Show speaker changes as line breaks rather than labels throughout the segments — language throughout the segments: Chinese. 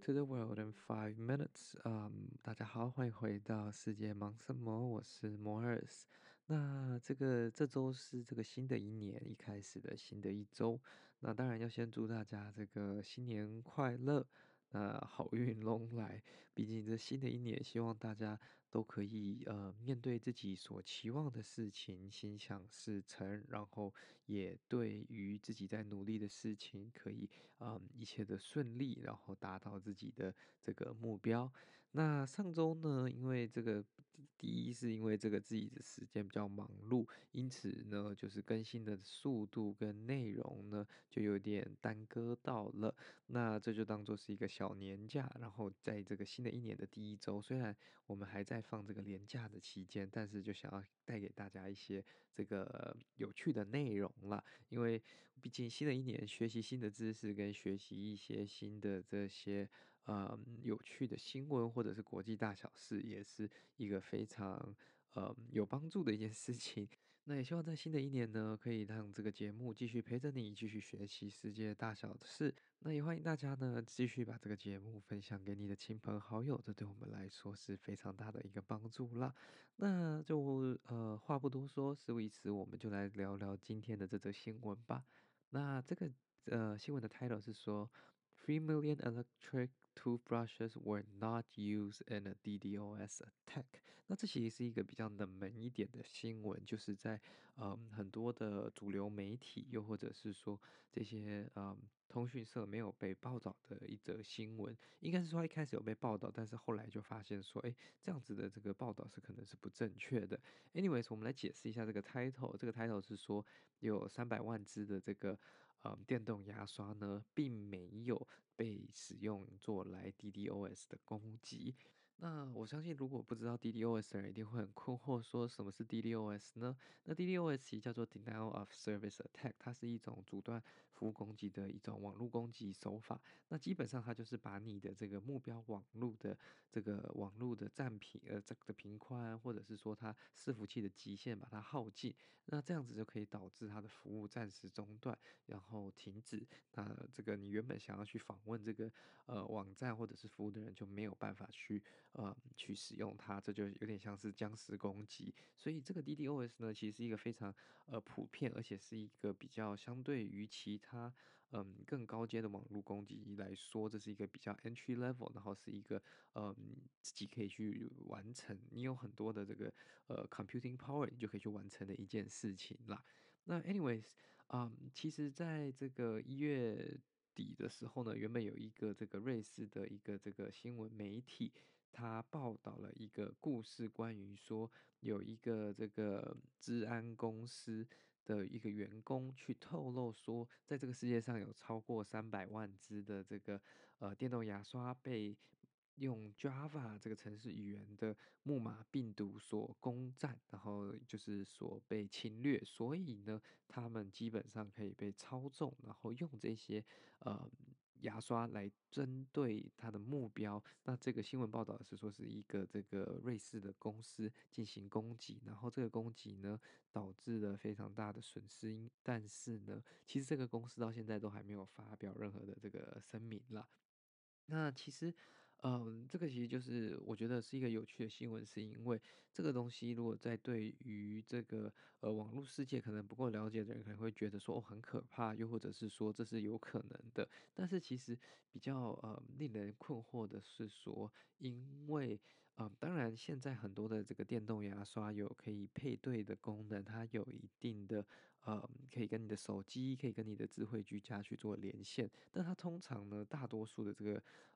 To the world in five minutes. Um, 大家好，欢迎回到世界忙什么？我是摩尔斯。那这个这周是这个新的一年一开始的新的一周，那当然要先祝大家这个新年快乐，那好运龙来。毕竟这新的一年，希望大家都可以呃面对自己所期望的事情，心想事成，然后也对于自己在努力的事情可以嗯、一切的顺利，然后达到自己的这个目标。那上周呢，因为这个。第一是因为这个自己的时间比较忙碌，因此呢，就是更新的速度跟内容呢就有点耽搁到了。那这就当做是一个小年假，然后在这个新的一年的第一周，虽然我们还在放这个年假的期间，但是就想要带给大家一些这个有趣的内容啦。因为毕竟新的一年学习新的知识跟学习一些新的这些。呃，有趣的新闻或者是国际大小事，也是一个非常呃有帮助的一件事情。那也希望在新的一年呢，可以让这个节目继续陪着你，继续学习世界大小的事。那也欢迎大家呢，继续把这个节目分享给你的亲朋好友，这对我们来说是非常大的一个帮助啦。那就呃话不多说，事不宜迟，我们就来聊聊今天的这则新闻吧。那这个呃新闻的 title 是说，Three million electric Toothbrushes were not used in a DDoS attack。那这其实是一个比较冷门一点的新闻，就是在嗯很多的主流媒体，又或者是说这些嗯通讯社没有被报道的一则新闻。应该是说一开始有被报道，但是后来就发现说，哎，这样子的这个报道是可能是不正确的。Anyways，我们来解释一下这个 title。这个 title 是说有三百万只的这个。嗯，电动牙刷呢，并没有被使用做来 DDoS 的攻击。那我相信，如果不知道 DDoS 的人，一定会很困惑，说什么是 DDoS 呢？那 DDoS 其实叫做 Denial of Service Attack，它是一种阻断服务攻击的一种网络攻击手法。那基本上它就是把你的这个目标网络的这个网络的占频呃这个频宽，或者是说它伺服器的极限把它耗尽，那这样子就可以导致它的服务暂时中断，然后停止。那这个你原本想要去访问这个呃网站或者是服务的人就没有办法去。呃，去使用它，这就有点像是僵尸攻击。所以这个 DDoS 呢，其实是一个非常呃普遍，而且是一个比较相对于其他嗯更高阶的网络攻击来说，这是一个比较 entry level，然后是一个嗯自己可以去完成，你有很多的这个呃 computing power，你就可以去完成的一件事情啦。那 anyways，嗯，其实在这个一月底的时候呢，原本有一个这个瑞士的一个这个新闻媒体。他报道了一个故事，关于说有一个这个治安公司的一个员工去透露说，在这个世界上有超过三百万只的这个呃电动牙刷被用 Java 这个程式语言的木马病毒所攻占，然后就是所被侵略，所以呢，他们基本上可以被操纵，然后用这些呃。牙刷来针对他的目标，那这个新闻报道是说是一个这个瑞士的公司进行攻击，然后这个攻击呢导致了非常大的损失，但是呢，其实这个公司到现在都还没有发表任何的这个声明啦。那其实。嗯，这个其实就是我觉得是一个有趣的新闻，是因为这个东西如果在对于这个呃网络世界可能不够了解的人，可能会觉得说哦很可怕，又或者是说这是有可能的。但是其实比较呃令人困惑的是说，因为嗯当然现在很多的这个电动牙刷有可以配对的功能，它有一定的呃，可以跟你的手机，可以跟你的智慧居家去做连线。但它通常呢，大多数的这个，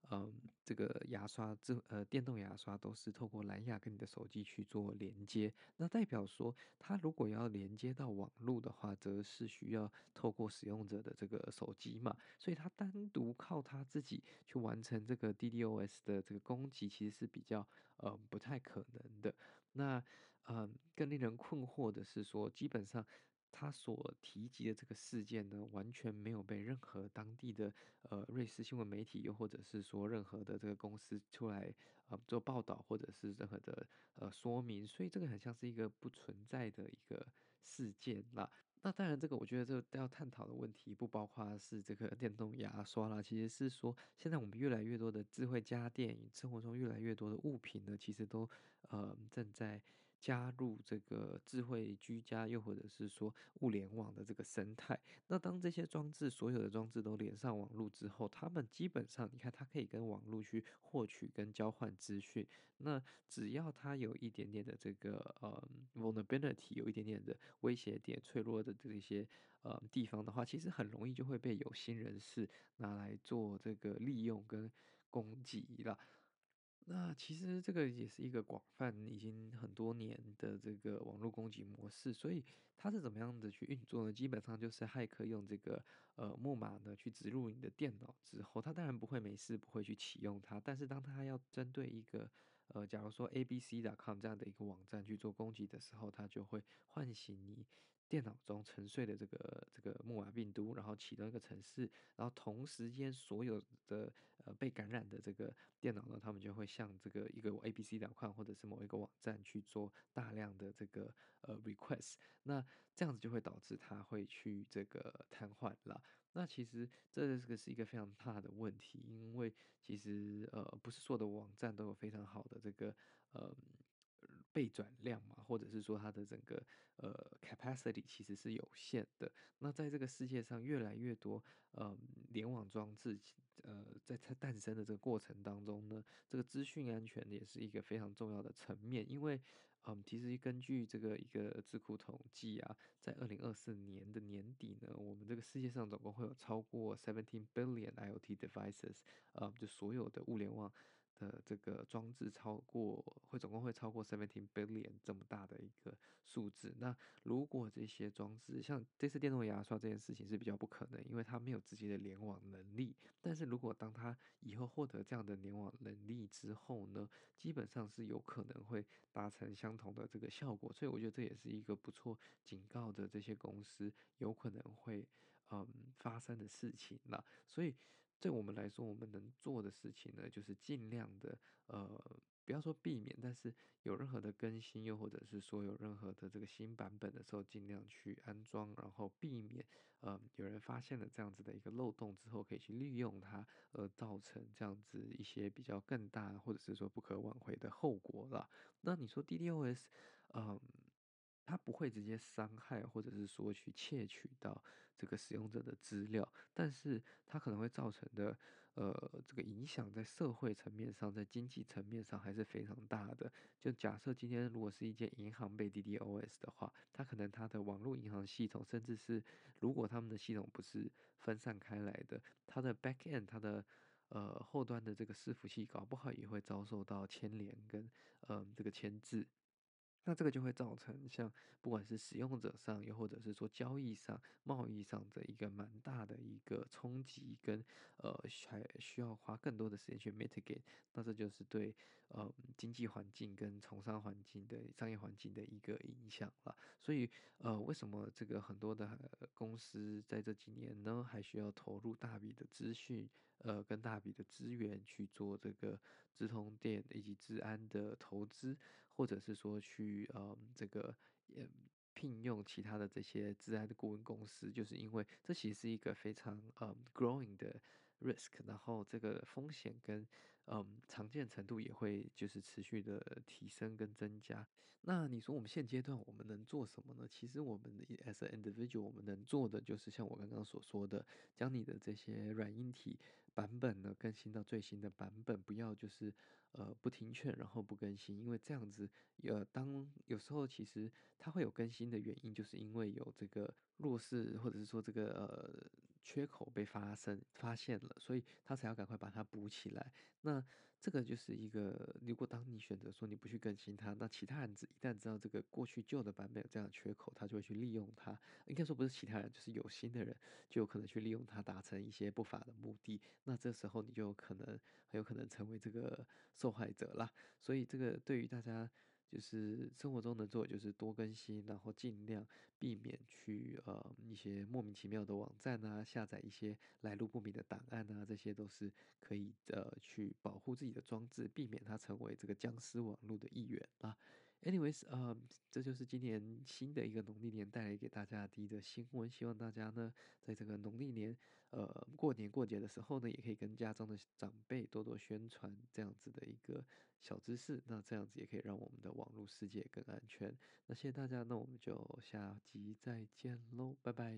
嗯、呃，这个牙刷智呃电动牙刷都是透过蓝牙跟你的手机去做连接。那代表说，它如果要连接到网络的话，则是需要透过使用者的这个手机嘛。所以它单独靠它自己去完成这个 DDoS 的这个攻击，其实是比较呃不太可能的。那嗯、呃，更令人困惑的是说，基本上。他所提及的这个事件呢，完全没有被任何当地的呃瑞士新闻媒体，又或者是说任何的这个公司出来呃做报道，或者是任何的呃说明，所以这个很像是一个不存在的一个事件啦。那当然，这个我觉得这个要探讨的问题不包括是这个 电动牙刷啦，其实是说现在我们越来越多的智慧家电，生活中越来越多的物品呢，其实都呃正在。加入这个智慧居家，又或者是说物联网的这个生态。那当这些装置，所有的装置都连上网络之后，他们基本上，你看，它可以跟网络去获取跟交换资讯。那只要它有一点点的这个呃 vulnerability，有一点点的威胁点、脆弱的这些呃地方的话，其实很容易就会被有心人士拿来做这个利用跟攻击了。那其实这个也是一个广泛已经很多年的这个网络攻击模式，所以它是怎么样的去运作呢？基本上就是骇客用这个呃木马呢去植入你的电脑之后，他当然不会没事不会去启用它，但是当他要针对一个呃假如说 abc.com 这样的一个网站去做攻击的时候，他就会唤醒你。电脑中沉睡的这个这个木马病毒，然后启动一个程式，然后同时间所有的呃被感染的这个电脑呢，他们就会向这个一个 ABC.com 或者是某一个网站去做大量的这个呃 request，那这样子就会导致它会去这个瘫痪了。那其实这个是一个非常大的问题，因为其实呃不是所有的网站都有非常好的这个呃。备转量嘛，或者是说它的整个呃 capacity 其实是有限的。那在这个世界上，越来越多呃联网装置呃在它诞生的这个过程当中呢，这个资讯安全也是一个非常重要的层面。因为嗯、其实根据这个一个智库统计啊，在二零二四年的年底呢，我们这个世界上总共会有超过 seventeen billion IoT devices，呃，就所有的物联网。的这个装置超过会总共会超过 seventeen billion 这么大的一个数字。那如果这些装置像这次电动牙刷这件事情是比较不可能，因为它没有直接的联网能力。但是如果当它以后获得这样的联网能力之后呢，基本上是有可能会达成相同的这个效果。所以我觉得这也是一个不错警告的这些公司有可能会嗯发生的事情了。所以。对我们来说，我们能做的事情呢，就是尽量的，呃，不要说避免，但是有任何的更新，又或者是说有任何的这个新版本的时候，尽量去安装，然后避免，呃，有人发现了这样子的一个漏洞之后，可以去利用它，而造成这样子一些比较更大，或者是说不可挽回的后果了。那你说 DDoS，嗯、它不会直接伤害，或者是说去窃取到这个使用者的资料，但是它可能会造成的，呃，这个影响在社会层面上，在经济层面上还是非常大的。就假设今天如果是一间银行被 DDoS 的话，它可能它的网络银行系统，甚至是如果他们的系统不是分散开来的，它的 back end，它的呃后端的这个伺服器，搞不好也会遭受到牵连跟呃这个牵制。那这个就会造成像不管是使用者上，又或者是说交易上、贸易上的一个蛮大的一个冲击，跟呃还需要花更多的时间去 mitigate。那这就是对呃经济环境跟从商环境的商业环境的一个影响了。所以呃，为什么这个很多的公司在这几年呢，还需要投入大笔的资讯，呃，跟大笔的资源去做这个直通电以及资安的投资，或者是说去。呃，这个也聘用其他的这些资安的顾问公司，就是因为这其实是一个非常呃 growing 的 risk，然后这个风险跟嗯，常见程度也会就是持续的提升跟增加。那你说我们现阶段我们能做什么呢？其实我们 as an individual 我们能做的就是像我刚刚所说的，将你的这些软硬体版本呢更新到最新的版本，不要就是呃不听劝，然后不更新，因为这样子呃当有时候其实它会有更新的原因，就是因为有这个弱势或者是说这个呃缺口被发生发现了，所以他才要赶快把它补起来。那这个就是一个，如果当你选择说你不去更新它，那其他人一旦知道这个过去旧的版本有这样的缺口，他就会去利用它。应该说不是其他人，就是有心的人就有可能去利用它，达成一些不法的目的。那这时候你就有可能很有可能成为这个受害者啦。所以这个对于大家。就是生活中能做就是多更新，然后尽量避免去呃一些莫名其妙的网站啊，下载一些来路不明的档案啊，这些都是可以呃去保护自己的装置，避免它成为这个僵尸网络的一员啊。Anyways，呃，这就是今年新的一个农历年带来给大家的第一则新闻。希望大家呢，在这个农历年，呃，过年过节的时候呢，也可以跟家中的长辈多多宣传这样子的一个小知识。那这样子也可以让我们的网络世界更安全。那谢谢大家，那我们就下集再见喽，拜拜。